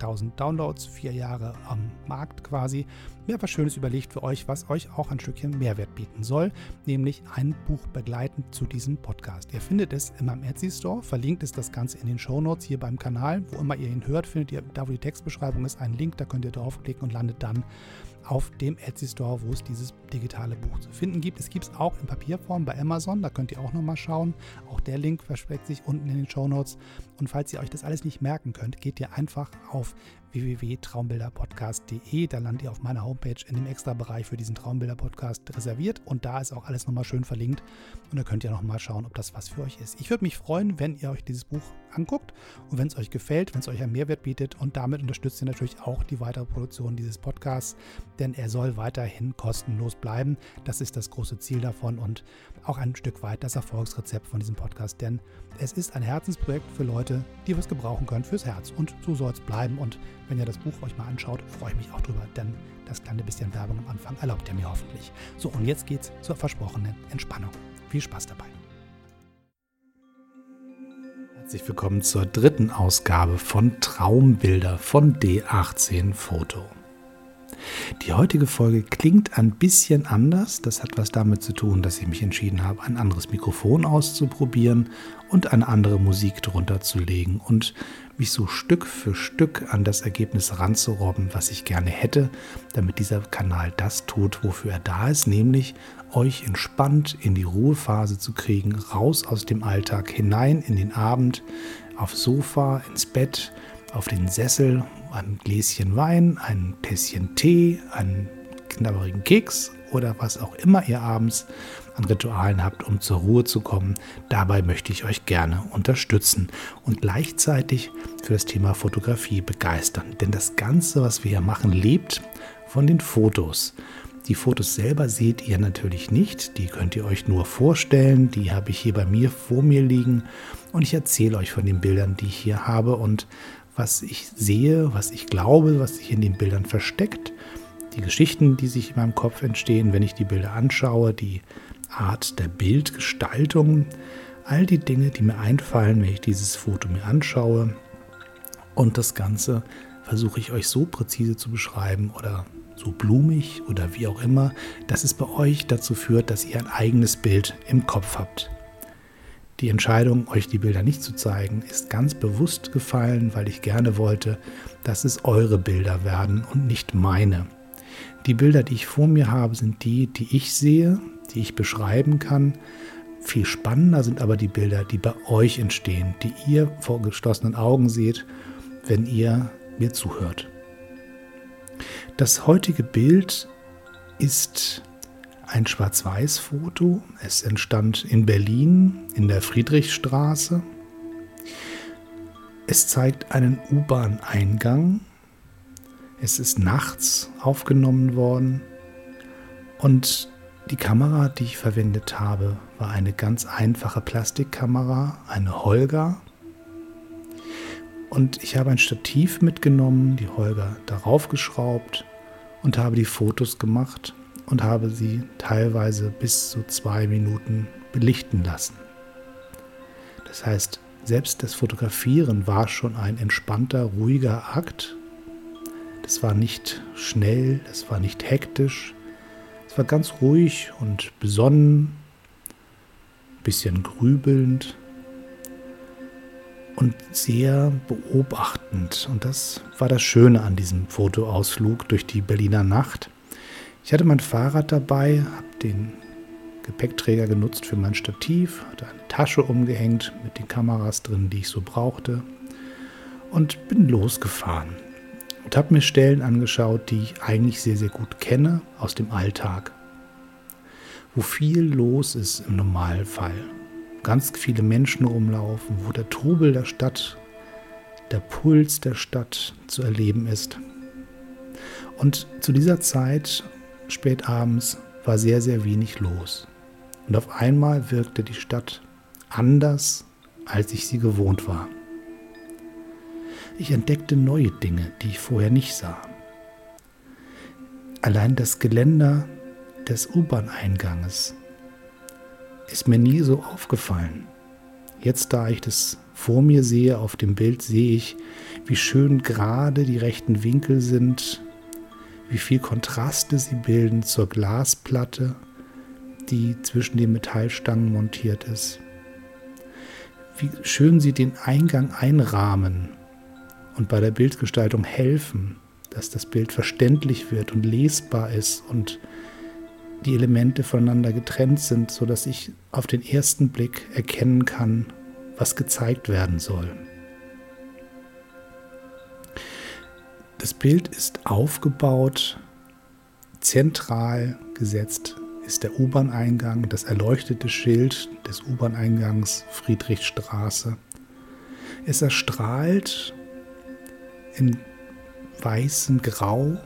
1000 Downloads, vier Jahre am Markt quasi. Mir etwas Schönes überlegt für euch, was euch auch ein Stückchen Mehrwert bieten soll, nämlich ein Buch begleitend zu diesem Podcast. Ihr findet es in meinem Etsy Store, verlinkt ist das Ganze in den Show Notes hier beim Kanal. Wo immer ihr ihn hört, findet ihr, da wo die Textbeschreibung ist, einen Link, da könnt ihr draufklicken und landet dann auf dem Etsy Store, wo es dieses digitale Buch zu finden gibt. Es gibt es auch in Papierform bei Amazon, da könnt ihr auch nochmal schauen. Auch der Link versteckt sich unten in den Show Notes. Und falls ihr euch das alles nicht merken könnt, geht ihr einfach auf www.traumbilderpodcast.de. Da landet ihr auf meiner Homepage in dem Extra-Bereich für diesen Traumbilder-Podcast reserviert und da ist auch alles nochmal schön verlinkt und da könnt ihr nochmal schauen, ob das was für euch ist. Ich würde mich freuen, wenn ihr euch dieses Buch anguckt und wenn es euch gefällt, wenn es euch einen Mehrwert bietet und damit unterstützt ihr natürlich auch die weitere Produktion dieses Podcasts, denn er soll weiterhin kostenlos bleiben. Das ist das große Ziel davon und auch ein Stück weit das Erfolgsrezept von diesem Podcast, denn es ist ein Herzensprojekt für Leute, die was gebrauchen können fürs Herz und so soll es bleiben und wenn ihr das Buch euch mal anschaut, freue ich mich auch drüber, denn das kleine bisschen Werbung am Anfang erlaubt ihr mir hoffentlich. So, und jetzt geht's zur versprochenen Entspannung. Viel Spaß dabei. Herzlich willkommen zur dritten Ausgabe von Traumbilder von D18 Foto. Die heutige Folge klingt ein bisschen anders. Das hat was damit zu tun, dass ich mich entschieden habe, ein anderes Mikrofon auszuprobieren und eine andere Musik drunter zu legen und mich so Stück für Stück an das Ergebnis ranzurobben, was ich gerne hätte, damit dieser Kanal das tut, wofür er da ist, nämlich euch entspannt in die Ruhephase zu kriegen, raus aus dem Alltag, hinein in den Abend, aufs Sofa, ins Bett, auf den Sessel, ein Gläschen Wein, ein Tässchen Tee, einen knabberigen Keks oder was auch immer ihr abends an Ritualen habt, um zur Ruhe zu kommen. Dabei möchte ich euch gerne unterstützen und gleichzeitig für das Thema Fotografie begeistern. Denn das Ganze, was wir hier machen, lebt von den Fotos. Die Fotos selber seht ihr natürlich nicht, die könnt ihr euch nur vorstellen, die habe ich hier bei mir vor mir liegen und ich erzähle euch von den Bildern, die ich hier habe und was ich sehe, was ich glaube, was sich in den Bildern versteckt, die Geschichten, die sich in meinem Kopf entstehen, wenn ich die Bilder anschaue, die Art der Bildgestaltung, all die Dinge, die mir einfallen, wenn ich dieses Foto mir anschaue. Und das Ganze versuche ich euch so präzise zu beschreiben oder so blumig oder wie auch immer, dass es bei euch dazu führt, dass ihr ein eigenes Bild im Kopf habt. Die Entscheidung, euch die Bilder nicht zu zeigen, ist ganz bewusst gefallen, weil ich gerne wollte, dass es eure Bilder werden und nicht meine. Die Bilder, die ich vor mir habe, sind die, die ich sehe, die ich beschreiben kann. Viel spannender sind aber die Bilder, die bei euch entstehen, die ihr vor geschlossenen Augen seht, wenn ihr mir zuhört. Das heutige Bild ist ein Schwarz-Weiß-Foto. Es entstand in Berlin in der Friedrichstraße. Es zeigt einen U-Bahn-Eingang. Es ist nachts aufgenommen worden und die Kamera, die ich verwendet habe, war eine ganz einfache Plastikkamera, eine Holger. Und ich habe ein Stativ mitgenommen, die Holger darauf geschraubt und habe die Fotos gemacht und habe sie teilweise bis zu zwei Minuten belichten lassen. Das heißt, selbst das Fotografieren war schon ein entspannter, ruhiger Akt. Das war nicht schnell, das war nicht hektisch, es war ganz ruhig und besonnen, bisschen grübelnd und sehr beobachtend. Und das war das Schöne an diesem Fotoausflug durch die Berliner Nacht. Ich hatte mein Fahrrad dabei, habe den Gepäckträger genutzt für mein Stativ, hatte eine Tasche umgehängt mit den Kameras drin, die ich so brauchte und bin losgefahren. und habe mir Stellen angeschaut, die ich eigentlich sehr, sehr gut kenne aus dem Alltag, wo viel los ist im Normalfall. Ganz viele Menschen rumlaufen, wo der Trubel der Stadt, der Puls der Stadt zu erleben ist. Und zu dieser Zeit, spät abends, war sehr, sehr wenig los. Und auf einmal wirkte die Stadt anders, als ich sie gewohnt war. Ich entdeckte neue Dinge, die ich vorher nicht sah. Allein das Geländer des U-Bahn-Einganges ist mir nie so aufgefallen. Jetzt, da ich das vor mir sehe auf dem Bild, sehe ich, wie schön gerade die rechten Winkel sind, wie viel Kontraste sie bilden zur Glasplatte, die zwischen den Metallstangen montiert ist. Wie schön sie den Eingang einrahmen und bei der Bildgestaltung helfen, dass das Bild verständlich wird und lesbar ist und die Elemente voneinander getrennt sind, sodass ich auf den ersten Blick erkennen kann, was gezeigt werden soll. Das Bild ist aufgebaut, zentral gesetzt ist der U-Bahn-Eingang, das erleuchtete Schild des U-Bahn-Eingangs Friedrichstraße. Es erstrahlt in weißem Grau.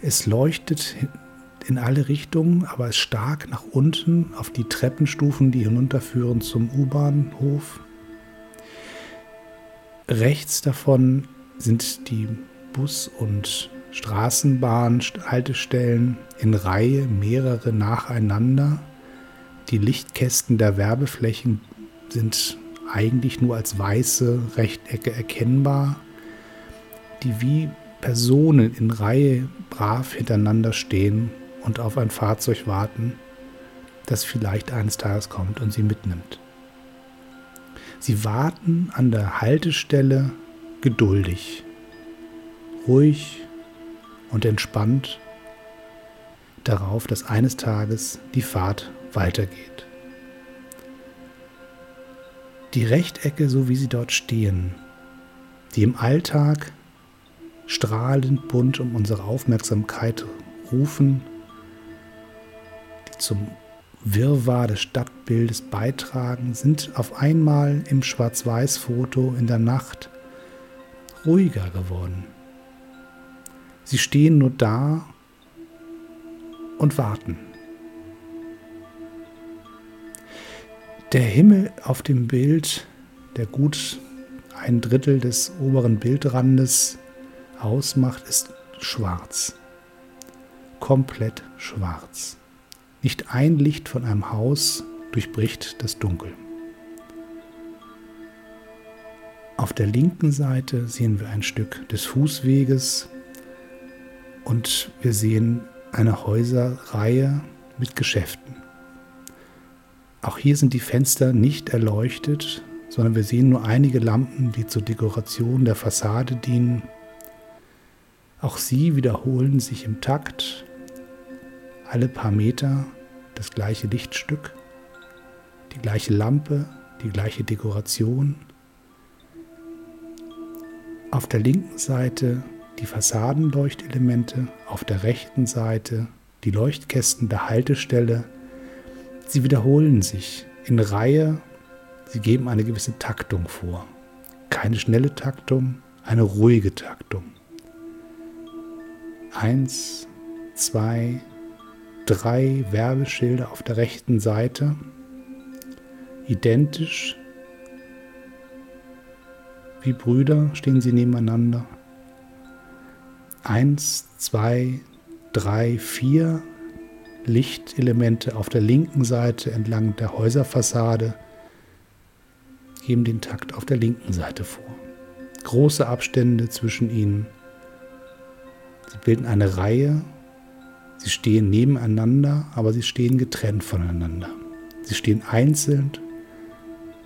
Es leuchtet in alle Richtungen, aber ist stark nach unten auf die Treppenstufen, die hinunterführen zum U-Bahnhof. Rechts davon sind die Bus- und Straßenbahnhaltestellen in Reihe, mehrere nacheinander. Die Lichtkästen der Werbeflächen sind eigentlich nur als weiße Rechtecke erkennbar die wie Personen in Reihe brav hintereinander stehen und auf ein Fahrzeug warten, das vielleicht eines Tages kommt und sie mitnimmt. Sie warten an der Haltestelle geduldig, ruhig und entspannt darauf, dass eines Tages die Fahrt weitergeht. Die Rechtecke, so wie sie dort stehen, die im Alltag strahlend bunt um unsere Aufmerksamkeit rufen, die zum Wirrwarr des Stadtbildes beitragen, sind auf einmal im Schwarz-Weiß-Foto in der Nacht ruhiger geworden. Sie stehen nur da und warten. Der Himmel auf dem Bild, der gut ein Drittel des oberen Bildrandes ausmacht, ist schwarz. Komplett schwarz. Nicht ein Licht von einem Haus durchbricht das Dunkel. Auf der linken Seite sehen wir ein Stück des Fußweges und wir sehen eine Häuserreihe mit Geschäften. Auch hier sind die Fenster nicht erleuchtet, sondern wir sehen nur einige Lampen, die zur Dekoration der Fassade dienen auch sie wiederholen sich im Takt, alle paar Meter das gleiche Lichtstück, die gleiche Lampe, die gleiche Dekoration. Auf der linken Seite die Fassadenleuchtelemente, auf der rechten Seite die Leuchtkästen der Haltestelle. Sie wiederholen sich in Reihe, sie geben eine gewisse Taktung vor. Keine schnelle Taktung, eine ruhige Taktung. Eins, zwei, drei Werbeschilder auf der rechten Seite. Identisch. Wie Brüder stehen sie nebeneinander. Eins, zwei, drei, vier Lichtelemente auf der linken Seite entlang der Häuserfassade geben den Takt auf der linken Seite vor. Große Abstände zwischen ihnen Sie bilden eine Reihe. Sie stehen nebeneinander, aber sie stehen getrennt voneinander. Sie stehen einzeln,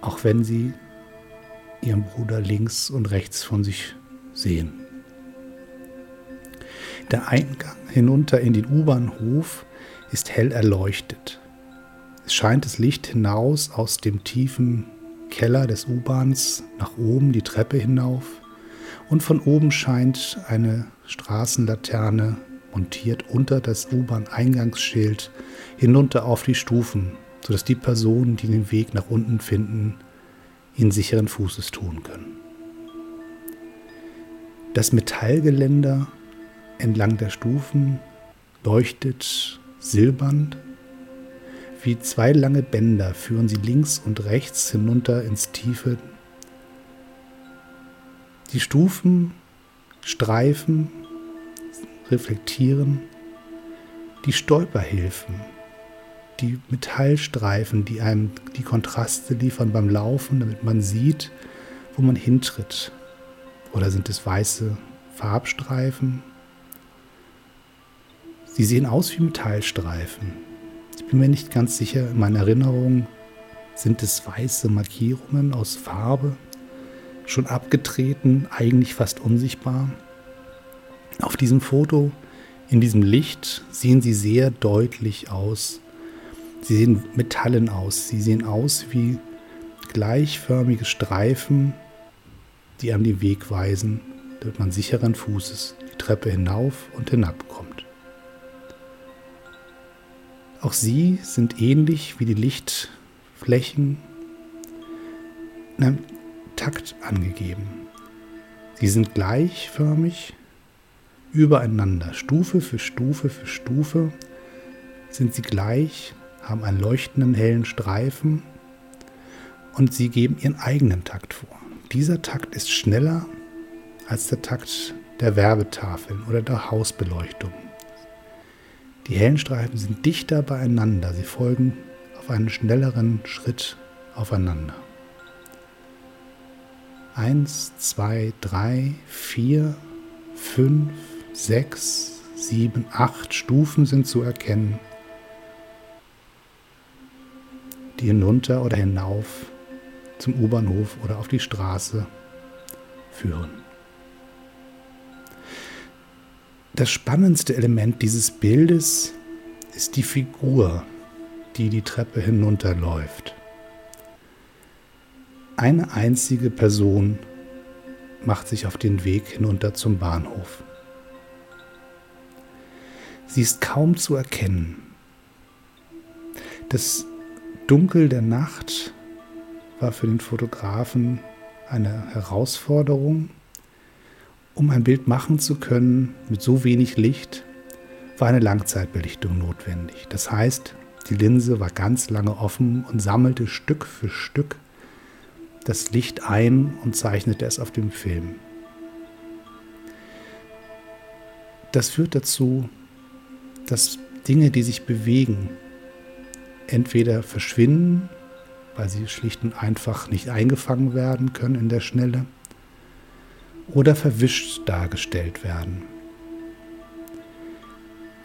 auch wenn sie ihren Bruder links und rechts von sich sehen. Der Eingang hinunter in den U-Bahnhof ist hell erleuchtet. Es scheint das Licht hinaus aus dem tiefen Keller des U-Bahns nach oben die Treppe hinauf Und von oben scheint eine Straßenlaterne montiert unter das U-Bahn-Eingangsschild hinunter auf die Stufen, sodass die Personen, die den Weg nach unten finden, ihn sicheren Fußes tun können. Das Metallgeländer entlang der Stufen leuchtet silbernd. Wie zwei lange Bänder führen sie links und rechts hinunter ins Tiefe. Die Stufen streifen, reflektieren. Die Stolperhilfen, die Metallstreifen, die einem die Kontraste liefern beim Laufen, damit man sieht, wo man hintritt. Oder sind es weiße Farbstreifen? Sie sehen aus wie Metallstreifen. Ich bin mir nicht ganz sicher, in meiner Erinnerung sind es weiße Markierungen aus Farbe, schon abgetreten, eigentlich fast unsichtbar. Auf diesem Foto, in diesem Licht, sehen sie sehr deutlich aus. Sie sehen metallen aus. Sie sehen aus wie gleichförmige Streifen, die an den Weg weisen, damit man sicheren Fußes die Treppe hinauf und hinab kommt. Auch sie sind ähnlich wie die Lichtflächen in einem Takt angegeben. Sie sind gleichförmig übereinander, Stufe für Stufe für Stufe sind sie gleich, haben einen leuchtenden hellen Streifen und sie geben ihren eigenen Takt vor. Dieser Takt ist schneller als der Takt der Werbetafeln oder der Hausbeleuchtung. Die hellen Streifen sind dichter beieinander, sie folgen auf einen schnelleren Schritt aufeinander. Eins, zwei, drei, vier, fünf, sechs, sieben, acht Stufen sind zu erkennen, die hinunter oder hinauf zum U-Bahnhof oder auf die Straße führen. Das spannendste Element dieses Bildes ist die Figur, die die Treppe hinunterläuft. Eine einzige Person macht sich auf den Weg hinunter zum Bahnhof. Sie ist kaum zu erkennen. Das Dunkel der Nacht war für den Fotografen eine Herausforderung. Um ein Bild machen zu können mit so wenig Licht, war eine Langzeitbelichtung notwendig. Das heißt, die Linse war ganz lange offen und sammelte Stück für Stück das Licht ein und zeichnete es auf dem Film. Das führt dazu, dass Dinge, die sich bewegen, entweder verschwinden, weil sie schlicht und einfach nicht eingefangen werden können in der Schnelle, oder verwischt dargestellt werden.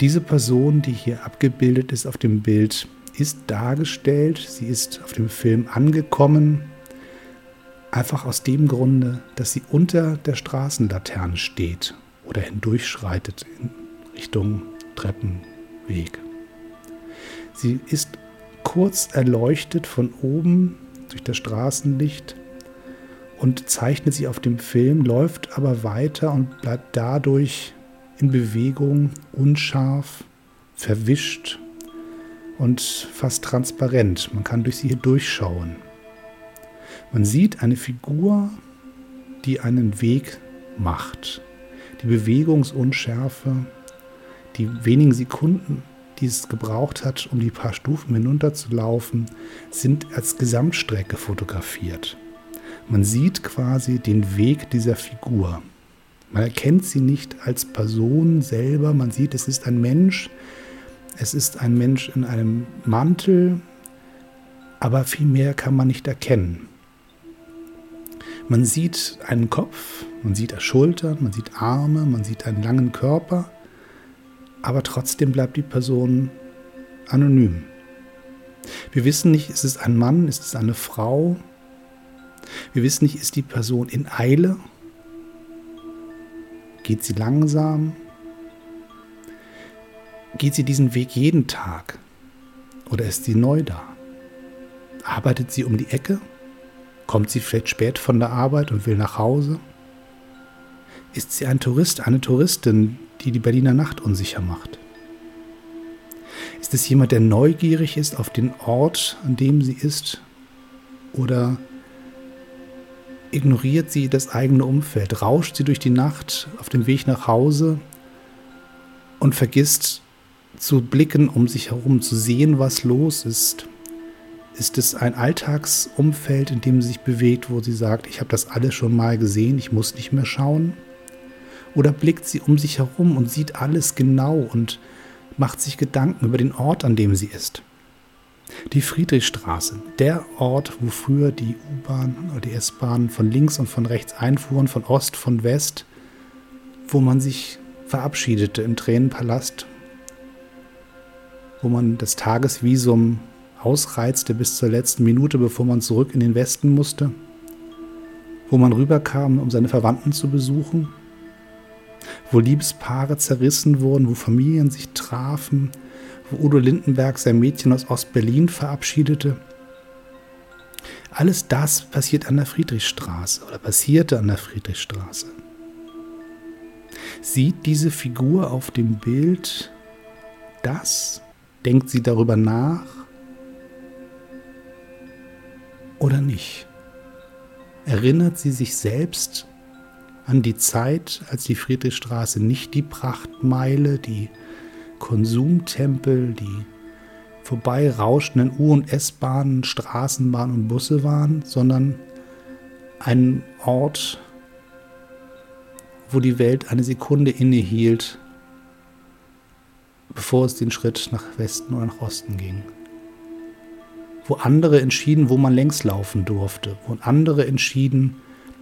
Diese Person, die hier abgebildet ist auf dem Bild, ist dargestellt, sie ist auf dem Film angekommen, einfach aus dem Grunde, dass sie unter der Straßenlaterne steht oder hindurchschreitet in Richtung Treppenweg. Sie ist kurz erleuchtet von oben durch das Straßenlicht und zeichnet sie auf dem Film, läuft aber weiter und bleibt dadurch in Bewegung, unscharf, verwischt und fast transparent. Man kann durch sie hier durchschauen. Man sieht eine Figur, die einen Weg macht. Die Bewegungsunschärfe, die wenigen Sekunden, die es gebraucht hat, um die paar Stufen hinunterzulaufen, sind als Gesamtstrecke fotografiert. Man sieht quasi den Weg dieser Figur. Man erkennt sie nicht als Person selber, man sieht, es ist ein Mensch, es ist ein Mensch in einem Mantel, aber viel mehr kann man nicht erkennen. Man sieht einen Kopf, man sieht Schultern, man sieht Arme, man sieht einen langen Körper, aber trotzdem bleibt die Person anonym. Wir wissen nicht, ist es ein Mann, ist es eine Frau? Wir wissen nicht, ist die Person in Eile? Geht sie langsam? Geht sie diesen Weg jeden Tag? Oder ist sie neu da? Arbeitet sie um die Ecke? Kommt sie vielleicht spät von der Arbeit und will nach Hause? Ist sie ein Tourist, eine Touristin, die die Berliner Nacht unsicher macht? Ist es jemand, der neugierig ist auf den Ort, an dem sie ist? Oder ignoriert sie das eigene Umfeld? Rauscht sie durch die Nacht auf dem Weg nach Hause und vergisst zu blicken um sich herum, zu sehen, was los ist? Ist es ein Alltagsumfeld, in dem sie sich bewegt, wo sie sagt, ich habe das alles schon mal gesehen, ich muss nicht mehr schauen? Oder blickt sie um sich herum und sieht alles genau und macht sich Gedanken über den Ort, an dem sie ist? Die Friedrichstraße, der Ort, wo früher die U-Bahn oder die S-Bahn von links und von rechts einfuhren, von Ost, von West, wo man sich verabschiedete im Tränenpalast, wo man das Tagesvisum ausreizte bis zur letzten Minute, bevor man zurück in den Westen musste, wo man rüberkam, um seine Verwandten zu besuchen, wo Liebespaare zerrissen wurden, wo Familien sich trafen, wo Udo Lindenberg sein Mädchen aus Ostberlin verabschiedete. Alles das passiert an der Friedrichstraße oder passierte an der Friedrichstraße. Sieht diese Figur auf dem Bild das? Denkt sie darüber nach? oder nicht? Erinnert sie sich selbst an die Zeit, als die Friedrichstraße nicht die Prachtmeile, die Konsumtempel, die vorbeirauschenden U- und S-Bahnen, Straßenbahnen und Busse waren, sondern ein Ort, wo die Welt eine Sekunde innehielt, bevor es den Schritt nach Westen oder nach Osten ging. Wo andere entschieden, wo man längs laufen durfte, wo andere entschieden,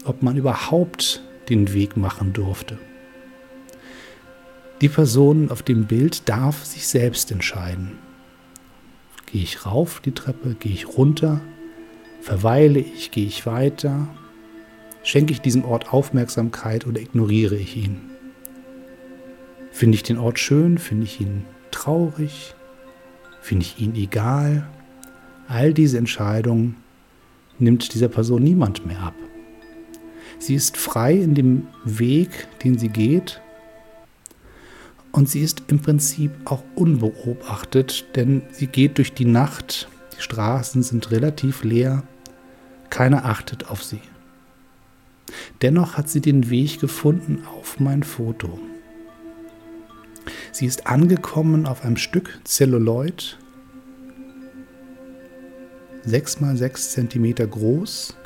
ob man überhaupt den Weg machen durfte. Die Person auf dem Bild darf sich selbst entscheiden. Gehe ich rauf die Treppe, gehe ich runter, verweile ich, gehe ich weiter, schenke ich diesem Ort Aufmerksamkeit oder ignoriere ich ihn? Finde ich den Ort schön, finde ich ihn traurig, finde ich ihn egal? All diese Entscheidungen nimmt dieser Person niemand mehr ab. Sie ist frei in dem Weg, den sie geht. Und sie ist im Prinzip auch unbeobachtet, denn sie geht durch die Nacht. Die Straßen sind relativ leer. Keiner achtet auf sie. Dennoch hat sie den Weg gefunden auf mein Foto. Sie ist angekommen auf einem Stück Zelluloid, 6 mal 6 cm groß,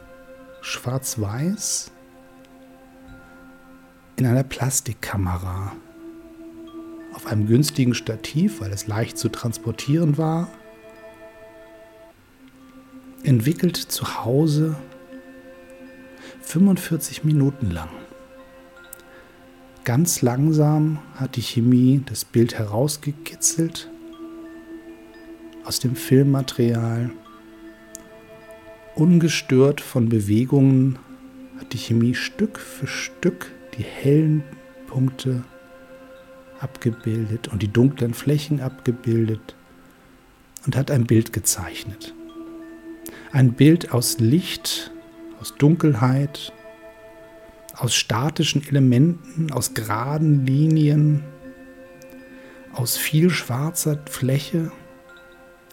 schwarz-weiß, in einer Plastikkamera. Auf einem günstigen Stativ, weil es leicht zu transportieren war. Entwickelt zu Hause 45 Minuten lang. Ganz langsam hat die Chemie das Bild herausgekitzelt aus dem Filmmaterial Ungestört von Bewegungen hat die Chemie Stück für Stück die hellen Punkte abgebildet und die dunklen Flächen abgebildet und hat ein Bild gezeichnet. Ein Bild aus Licht, aus Dunkelheit, aus statischen Elementen, aus geraden Linien, aus viel schwarzer Fläche,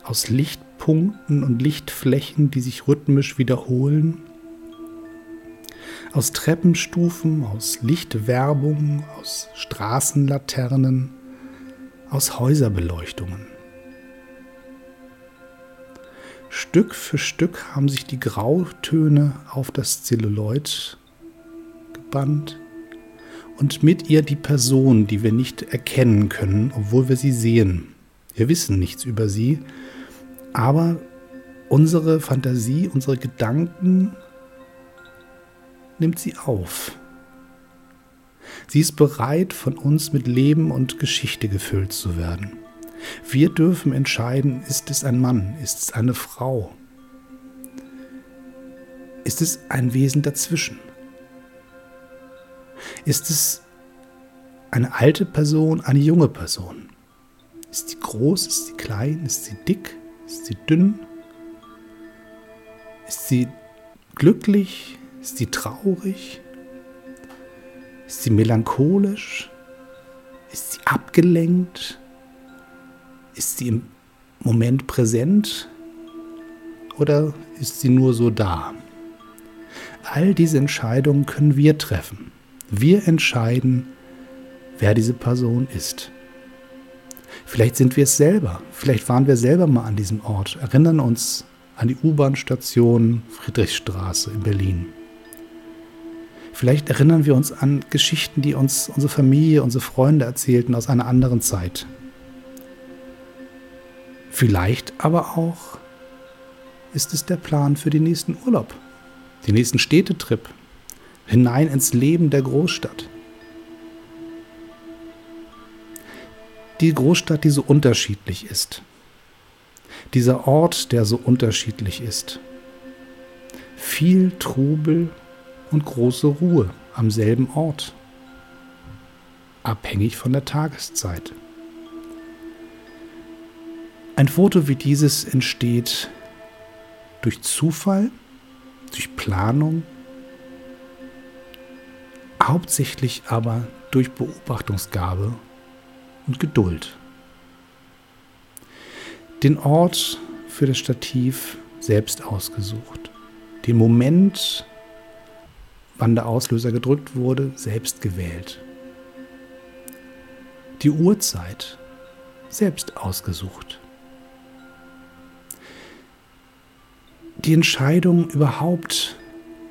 aus Licht Lichtpunkten und Lichtflächen, die sich rhythmisch wiederholen. Aus Treppenstufen, aus Lichtwerbung, aus Straßenlaternen, aus Häuserbeleuchtungen. Stück für Stück haben sich die Grautöne auf das Zelluloid gebannt und mit ihr die Person, die wir nicht erkennen können, obwohl wir sie sehen. Wir wissen nichts über sie, aber unsere Fantasie, unsere Gedanken nimmt sie auf. Sie ist bereit, von uns mit Leben und Geschichte gefüllt zu werden. Wir dürfen entscheiden, ist es ein Mann, ist es eine Frau, ist es ein Wesen dazwischen? Ist es eine alte Person, eine junge Person? Ist sie groß, ist sie klein, ist sie dick? Ist sie dünn? Ist sie glücklich? Ist sie traurig? Ist sie melancholisch? Ist sie abgelenkt? Ist sie im Moment präsent? Oder ist sie nur so da? All diese Entscheidungen können wir treffen. Wir entscheiden, wer diese Person ist. Vielleicht sind wir es selber. Vielleicht waren wir selber mal an diesem Ort, erinnern uns an die U-Bahn-Station Friedrichstraße in Berlin. Vielleicht erinnern wir uns an Geschichten, die uns unsere Familie, unsere Freunde erzählten aus einer anderen Zeit. Vielleicht aber auch ist es der Plan für den nächsten Urlaub, den nächsten Städtetrip, hinein ins Leben der Großstadt. Die Großstadt, die so unterschiedlich ist. Dieser Ort, der so unterschiedlich ist. Viel Trubel und große Ruhe am selben Ort. Abhängig von der Tageszeit. Ein Foto wie dieses entsteht durch Zufall, durch Planung, hauptsächlich aber durch Beobachtungsgabe und Geduld. Den Ort für das Stativ selbst ausgesucht. Den Moment, wann der Auslöser gedrückt wurde, selbst gewählt. Die Uhrzeit selbst ausgesucht. Die Entscheidung überhaupt,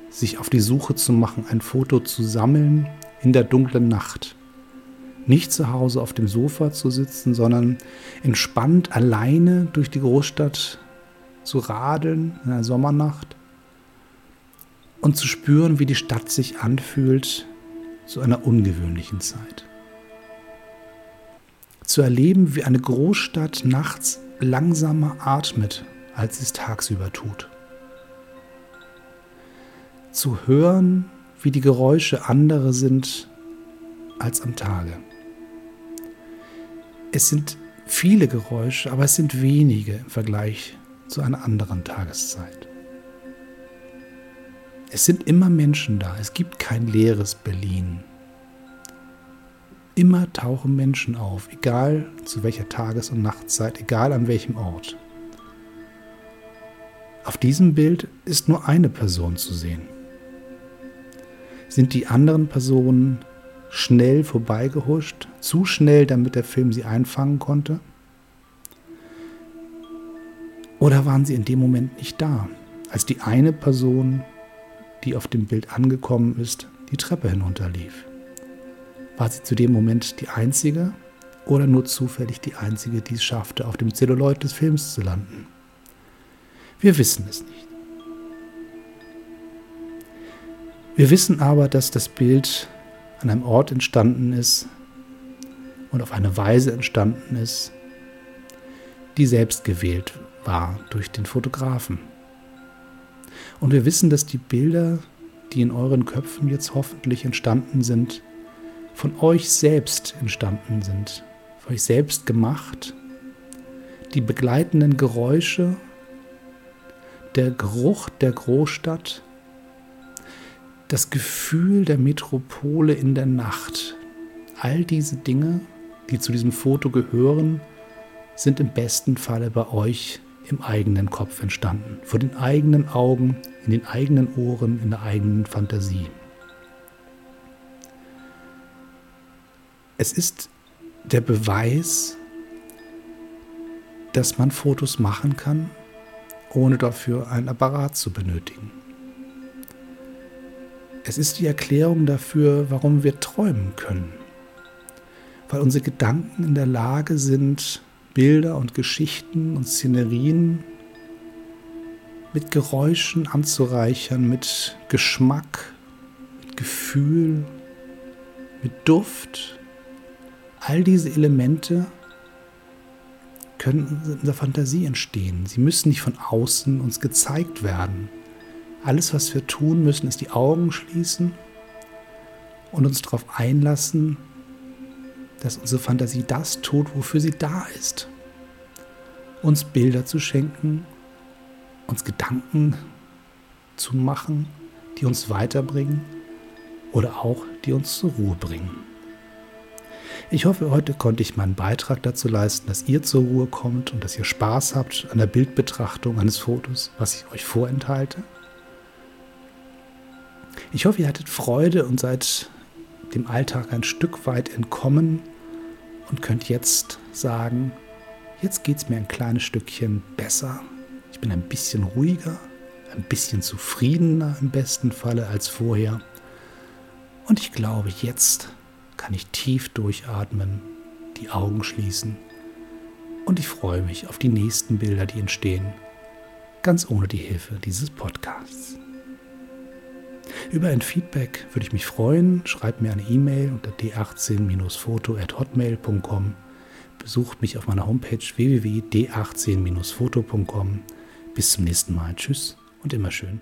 sich auf die Suche zu machen, ein Foto zu sammeln in der dunklen Nacht nicht zu Hause auf dem Sofa zu sitzen, sondern entspannt alleine durch die Großstadt zu radeln in einer Sommernacht und zu spüren, wie die Stadt sich anfühlt zu einer ungewöhnlichen Zeit. Zu erleben, wie eine Großstadt nachts langsamer atmet, als sie es tagsüber tut. Zu hören, wie die Geräusche andere sind als am Tage. Es sind viele Geräusche, aber es sind wenige im Vergleich zu einer anderen Tageszeit. Es sind immer Menschen da, es gibt kein leeres Berlin. Immer tauchen Menschen auf, egal zu welcher Tages- und Nachtzeit, egal an welchem Ort. Auf diesem Bild ist nur eine Person zu sehen. Sind die anderen Personen schnell vorbeigehuscht, zu schnell, damit der Film sie einfangen konnte? Oder waren sie in dem Moment nicht da, als die eine Person, die auf dem Bild angekommen ist, die Treppe hinunterlief? War sie zu dem Moment die einzige oder nur zufällig die einzige, die es schaffte, auf dem Zelluloid des Films zu landen? Wir wissen es nicht. Wir wissen aber, dass das Bild an einem Ort entstanden ist und auf eine Weise entstanden ist, die selbst gewählt war durch den Fotografen. Und wir wissen, dass die Bilder, die in euren Köpfen jetzt hoffentlich entstanden sind, von euch selbst entstanden sind, von euch selbst gemacht. Die begleitenden Geräusche, der Geruch der Großstadt, das Gefühl der Metropole in der Nacht. All diese Dinge, die zu diesem Foto gehören, sind im besten Falle bei euch im eigenen Kopf entstanden, vor den eigenen Augen, in den eigenen Ohren, in der eigenen Fantasie. Es ist der Beweis, dass man Fotos machen kann, ohne dafür einen Apparat zu benötigen. Es ist die Erklärung dafür, warum wir träumen können. Weil unsere Gedanken in der Lage sind, Bilder und Geschichten und Szenerien mit Geräuschen anzureichern, mit Geschmack, mit Gefühl, mit Duft. All diese Elemente können in der Fantasie entstehen. Sie müssen nicht von außen uns gezeigt werden. Alles, was wir tun müssen, ist die Augen schließen und uns darauf einlassen, dass unsere Fantasie das tut, wofür sie da ist. Uns Bilder zu schenken, uns Gedanken zu machen, die uns weiterbringen oder auch die uns zur Ruhe bringen. Ich hoffe, heute konnte ich meinen Beitrag dazu leisten, dass ihr zur Ruhe kommt und dass ihr Spaß habt an der Bildbetrachtung eines Fotos, was ich euch vorenthalte. Ich hoffe, ihr hattet Freude und seid dem Alltag ein Stück weit entkommen und könnt jetzt sagen, jetzt geht es mir ein kleines Stückchen besser. Ich bin ein bisschen ruhiger, ein bisschen zufriedener im besten Falle als vorher. Und ich glaube, jetzt kann ich tief durchatmen, die Augen schließen und ich freue mich auf die nächsten Bilder, die entstehen, ganz ohne die Hilfe dieses Podcasts. Über ein Feedback würde ich mich freuen. Schreibt mir eine E-Mail unter d18-foto.hotmail.com. Besucht mich auf meiner Homepage www.d18-foto.com. Bis zum nächsten Mal. Tschüss und immer schön